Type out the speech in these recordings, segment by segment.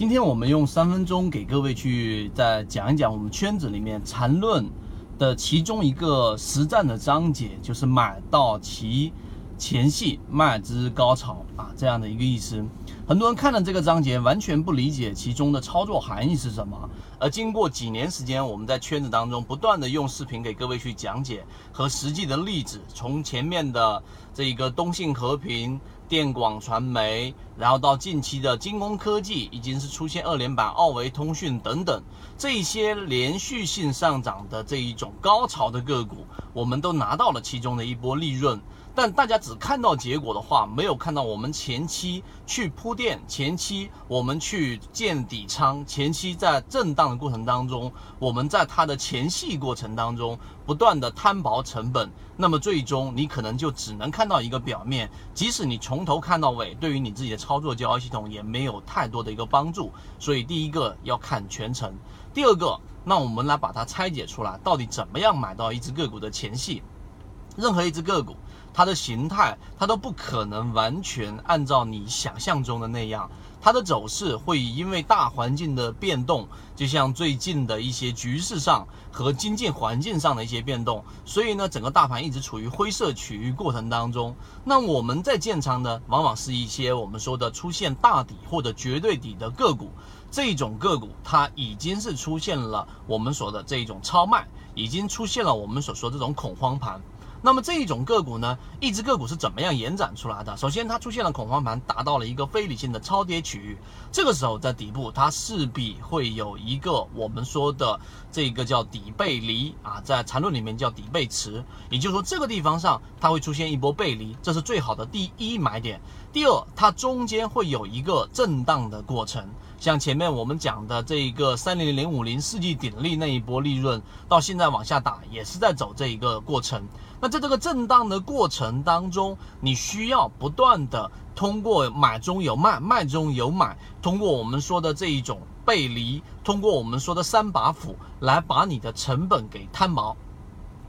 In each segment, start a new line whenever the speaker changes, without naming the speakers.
今天我们用三分钟给各位去再讲一讲我们圈子里面缠论的其中一个实战的章节，就是买到其前戏，卖之高潮啊这样的一个意思。很多人看了这个章节，完全不理解其中的操作含义是什么。而经过几年时间，我们在圈子当中不断的用视频给各位去讲解和实际的例子，从前面的这一个东信和平、电广传媒，然后到近期的精工科技，已经是出现二连板、奥维通讯等等这些连续性上涨的这一种高潮的个股，我们都拿到了其中的一波利润。但大家只看到结果的话，没有看到我们前期去铺垫，前期我们去建底仓，前期在震荡的过程当中，我们在它的前戏过程当中不断的摊薄成本，那么最终你可能就只能看到一个表面，即使你从从头看到尾，对于你自己的操作交易系统也没有太多的一个帮助。所以第一个要看全程，第二个，那我们来把它拆解出来，到底怎么样买到一只个股的前戏？任何一只个股。它的形态，它都不可能完全按照你想象中的那样，它的走势会因为大环境的变动，就像最近的一些局势上和经济环境上的一些变动，所以呢，整个大盘一直处于灰色区域过程当中。那我们在建仓呢，往往是一些我们说的出现大底或者绝对底的个股，这种个股它已经是出现了我们说的这种超卖，已经出现了我们所说这种恐慌盘。那么这一种个股呢，一只个股是怎么样延展出来的？首先，它出现了恐慌盘，达到了一个非理性的超跌区域。这个时候，在底部，它势必会有一个我们说的这个叫底背离啊，在缠论里面叫底背驰，也就是说，这个地方上它会出现一波背离，这是最好的第一买点。第二，它中间会有一个震荡的过程。像前面我们讲的这一个三零零五零世纪鼎力那一波利润，到现在往下打也是在走这一个过程。那在这个震荡的过程当中，你需要不断的通过买中有卖，卖中有买，通过我们说的这一种背离，通过我们说的三把斧来把你的成本给摊薄。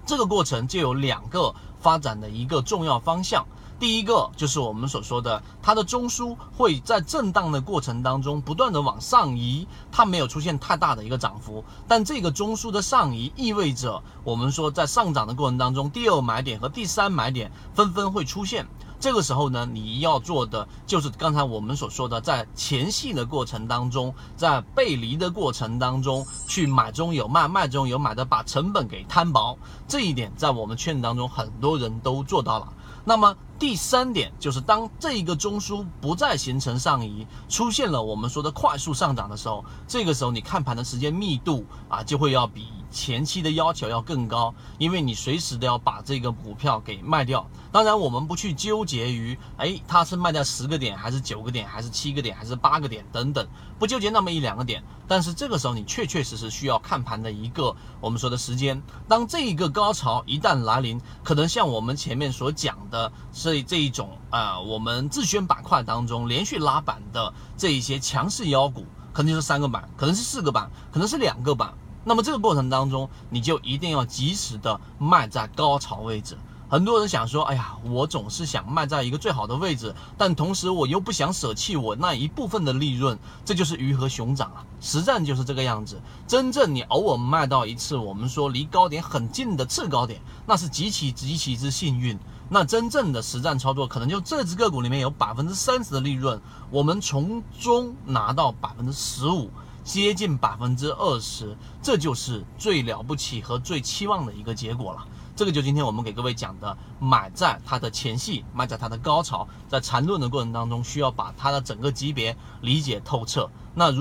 这个过程就有两个发展的一个重要方向。第一个就是我们所说的，它的中枢会在震荡的过程当中不断的往上移，它没有出现太大的一个涨幅，但这个中枢的上移意味着我们说在上涨的过程当中，第二买点和第三买点纷纷会出现。这个时候呢，你要做的就是刚才我们所说的，在前戏的过程当中，在背离的过程当中去买中有卖，卖中有买的，把成本给摊薄。这一点在我们圈子当中很多人都做到了。那么第三点就是，当这一个中枢不再形成上移，出现了我们说的快速上涨的时候，这个时候你看盘的时间密度啊，就会要比前期的要求要更高，因为你随时都要把这个股票给卖掉。当然，我们不去纠结于，哎，它是卖掉十个点，还是九个点，还是七个点，还是八个点等等，不纠结那么一两个点。但是这个时候，你确确实实需要看盘的一个我们说的时间。当这一个高潮一旦来临，可能像我们前面所讲的，是这一种啊，我们自选板块当中连续拉板的这一些强势妖股，可能就是三个板，可能是四个板，可能是两个板。那么这个过程当中，你就一定要及时的卖在高潮位置。很多人想说，哎呀，我总是想卖在一个最好的位置，但同时我又不想舍弃我那一部分的利润，这就是鱼和熊掌啊！实战就是这个样子。真正你偶尔卖到一次，我们说离高点很近的次高点，那是极其极其之幸运。那真正的实战操作，可能就这只个股里面有百分之三十的利润，我们从中拿到百分之十五，接近百分之二十，这就是最了不起和最期望的一个结果了。这个就今天我们给各位讲的，买在它的前戏，卖在它的高潮，在缠论的过程当中，需要把它的整个级别理解透彻。那如